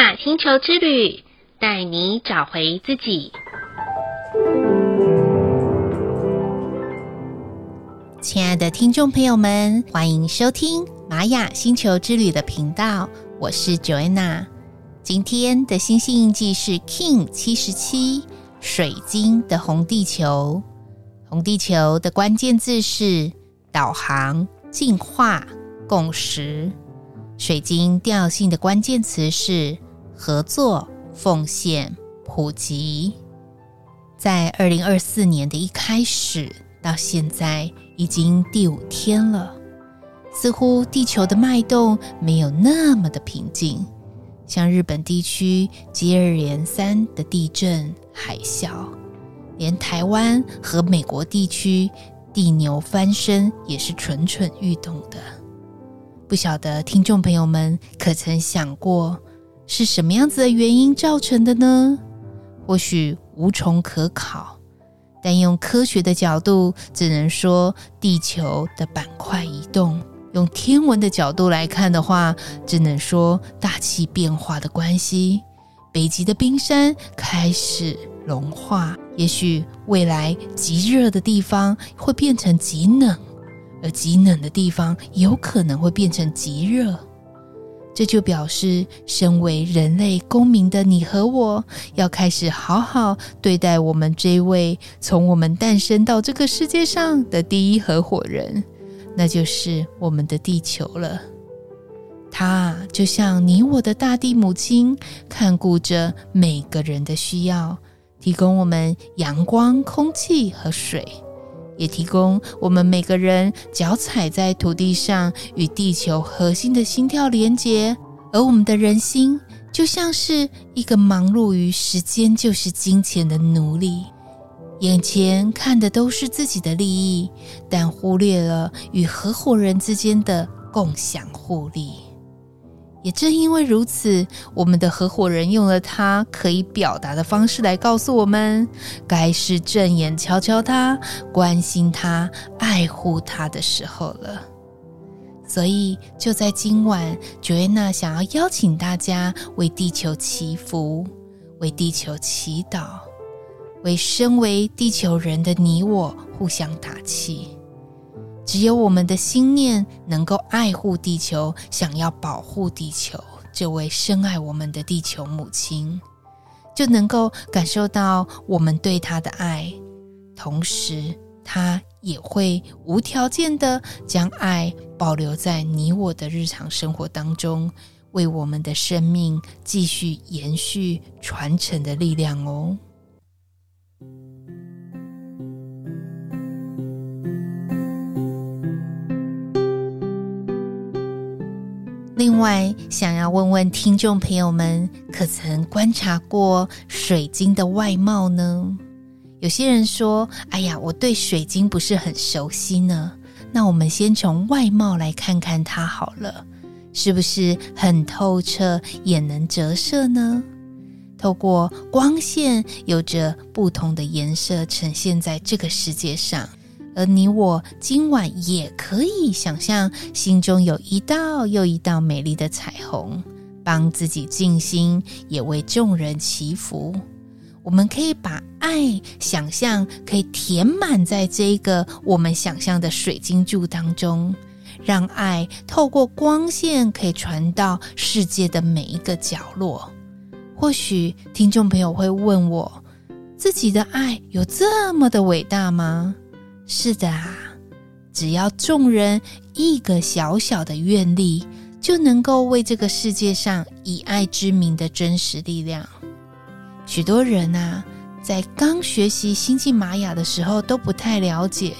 雅星球之旅，带你找回自己。亲爱的听众朋友们，欢迎收听玛雅星球之旅的频道，我是 Joanna。今天的星星印记是 King 七十七，水晶的红地球。红地球的关键字是导航、进化、共识。水晶调性的关键词是合作、奉献、普及。在二零二四年的一开始到现在，已经第五天了，似乎地球的脉动没有那么的平静。像日本地区接二连三的地震、海啸，连台湾和美国地区地牛翻身也是蠢蠢欲动的。不晓得听众朋友们可曾想过，是什么样子的原因造成的呢？或许无从可考，但用科学的角度，只能说地球的板块移动；用天文的角度来看的话，只能说大气变化的关系，北极的冰山开始融化，也许未来极热的地方会变成极冷。而极冷的地方有可能会变成极热，这就表示，身为人类公民的你和我，要开始好好对待我们这位从我们诞生到这个世界上的第一合伙人，那就是我们的地球了。它就像你我的大地母亲，看顾着每个人的需要，提供我们阳光、空气和水。也提供我们每个人脚踩在土地上与地球核心的心跳连接，而我们的人心就像是一个忙碌于时间就是金钱的奴隶，眼前看的都是自己的利益，但忽略了与合伙人之间的共享互利。也正因为如此，我们的合伙人用了他可以表达的方式来告诉我们，该是正眼瞧瞧他、关心他、爱护他的时候了。所以，就在今晚，Joanna 想要邀请大家为地球祈福，为地球祈祷，为身为地球人的你我互相打气。只有我们的心念能够爱护地球，想要保护地球，这位深爱我们的地球母亲，就能够感受到我们对她的爱，同时她也会无条件的将爱保留在你我的日常生活当中，为我们的生命继续延续传承的力量哦。另外，想要问问听众朋友们，可曾观察过水晶的外貌呢？有些人说：“哎呀，我对水晶不是很熟悉呢。”那我们先从外貌来看看它好了，是不是很透彻，也能折射呢？透过光线，有着不同的颜色呈现在这个世界上。而你我今晚也可以想象，心中有一道又一道美丽的彩虹，帮自己静心，也为众人祈福。我们可以把爱想象可以填满在这个我们想象的水晶柱当中，让爱透过光线可以传到世界的每一个角落。或许听众朋友会问我，自己的爱有这么的伟大吗？是的啊，只要众人一个小小的愿力，就能够为这个世界上以爱之名的真实力量。许多人啊，在刚学习星际玛雅的时候都不太了解，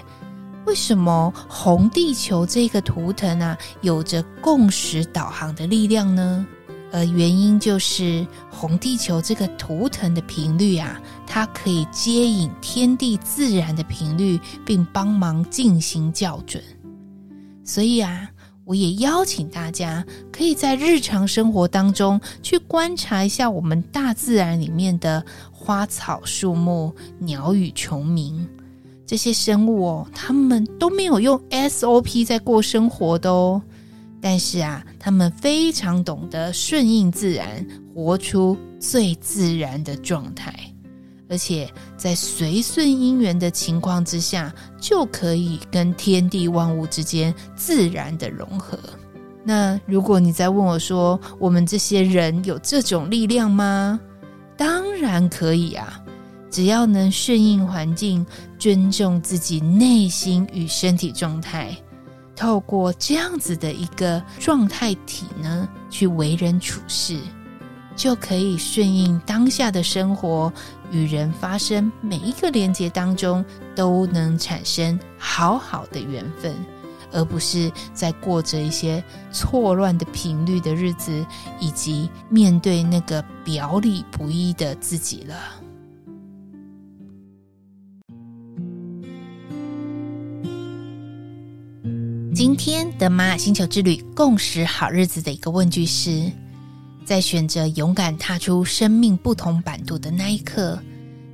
为什么红地球这个图腾啊，有着共识导航的力量呢？而原因就是红地球这个图腾的频率啊，它可以接引天地自然的频率，并帮忙进行校准。所以啊，我也邀请大家可以在日常生活当中去观察一下我们大自然里面的花草树木、鸟语虫鸣这些生物哦，它们都没有用 SOP 在过生活的哦。但是啊，他们非常懂得顺应自然，活出最自然的状态，而且在随顺因缘的情况之下，就可以跟天地万物之间自然的融合。那如果你再问我说，我们这些人有这种力量吗？当然可以啊，只要能顺应环境，尊重自己内心与身体状态。透过这样子的一个状态体呢，去为人处事，就可以顺应当下的生活，与人发生每一个连接当中，都能产生好好的缘分，而不是在过着一些错乱的频率的日子，以及面对那个表里不一的自己了。今天的玛雅星球之旅共识好日子的一个问句是：在选择勇敢踏出生命不同版图的那一刻，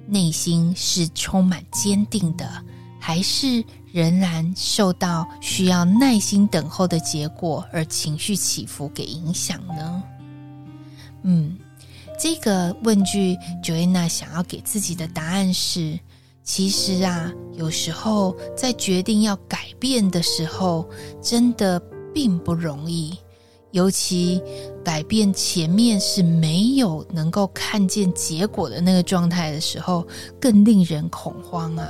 内心是充满坚定的，还是仍然受到需要耐心等候的结果而情绪起伏给影响呢？嗯，这个问句，Joanna 想要给自己的答案是。其实啊，有时候在决定要改变的时候，真的并不容易。尤其改变前面是没有能够看见结果的那个状态的时候，更令人恐慌啊。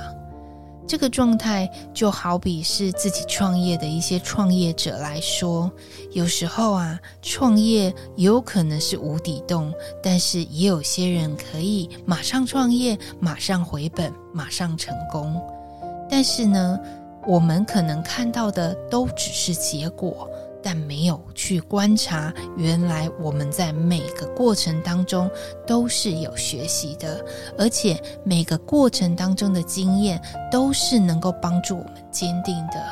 这个状态就好比是自己创业的一些创业者来说，有时候啊，创业有可能是无底洞，但是也有些人可以马上创业，马上回本，马上成功。但是呢，我们可能看到的都只是结果。但没有去观察，原来我们在每个过程当中都是有学习的，而且每个过程当中的经验都是能够帮助我们坚定的。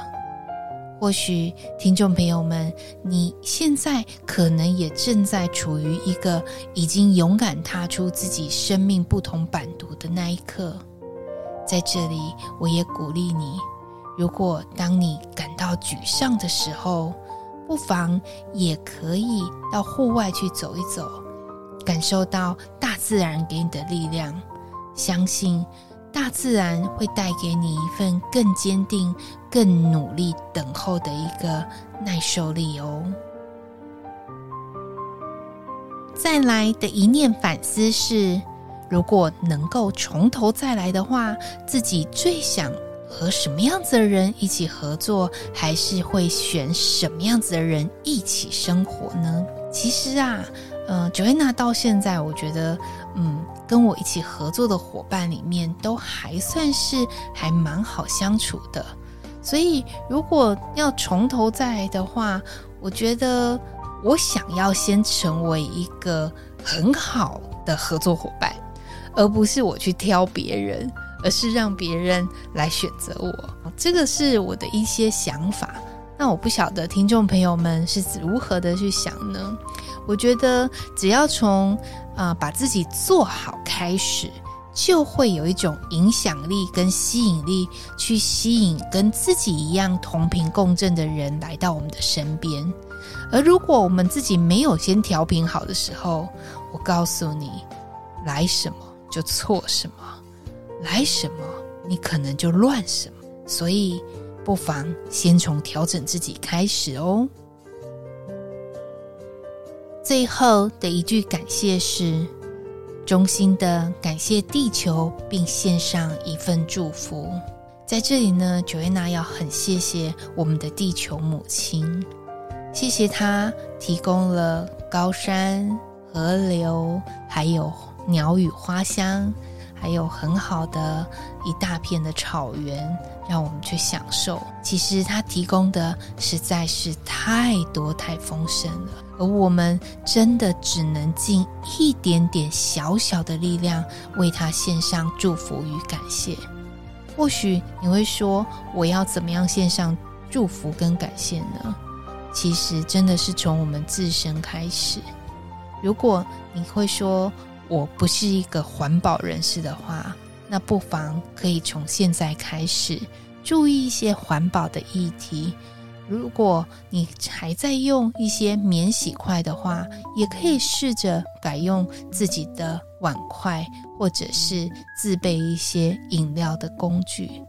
或许听众朋友们，你现在可能也正在处于一个已经勇敢踏出自己生命不同版图的那一刻，在这里，我也鼓励你，如果当你感到沮丧的时候，不妨也可以到户外去走一走，感受到大自然给你的力量。相信大自然会带给你一份更坚定、更努力等候的一个耐受力哦。再来的一念反思是：如果能够从头再来的话，自己最想。和什么样子的人一起合作，还是会选什么样子的人一起生活呢？其实啊，呃，Joanna 到现在，我觉得，嗯，跟我一起合作的伙伴里面，都还算是还蛮好相处的。所以，如果要从头再来的话，我觉得我想要先成为一个很好的合作伙伴，而不是我去挑别人。而是让别人来选择我，这个是我的一些想法。那我不晓得听众朋友们是如何的去想呢？我觉得只要从啊、把自己做好开始，就会有一种影响力跟吸引力，去吸引跟自己一样同频共振的人来到我们的身边。而如果我们自己没有先调频好的时候，我告诉你，来什么就错什么。来什么，你可能就乱什么，所以不妨先从调整自己开始哦。最后的一句感谢是：衷心的感谢地球，并献上一份祝福。在这里呢，Joanna 要很谢谢我们的地球母亲，谢谢她提供了高山、河流，还有鸟语花香。还有很好的一大片的草原，让我们去享受。其实它提供的实在是太多太丰盛了，而我们真的只能尽一点点小小的力量，为它献上祝福与感谢。或许你会说，我要怎么样献上祝福跟感谢呢？其实真的是从我们自身开始。如果你会说，我不是一个环保人士的话，那不妨可以从现在开始注意一些环保的议题，如果你还在用一些免洗筷的话，也可以试着改用自己的碗筷，或者是自备一些饮料的工具。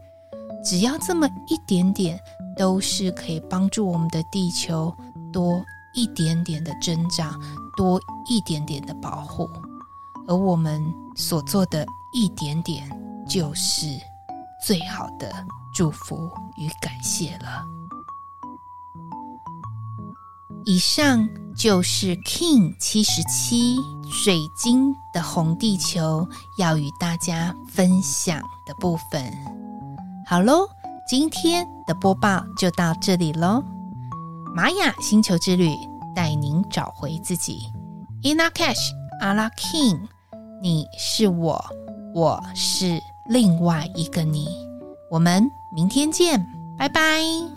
只要这么一点点，都是可以帮助我们的地球多一点点的增长，多一点点的保护。而我们所做的一点点，就是最好的祝福与感谢了。以上就是 King 七十七水晶的红地球要与大家分享的部分。好喽，今天的播报就到这里喽。玛雅星球之旅带您找回自己。Ina Cash 阿拉 King 你是我，我是另外一个你。我们明天见，拜拜。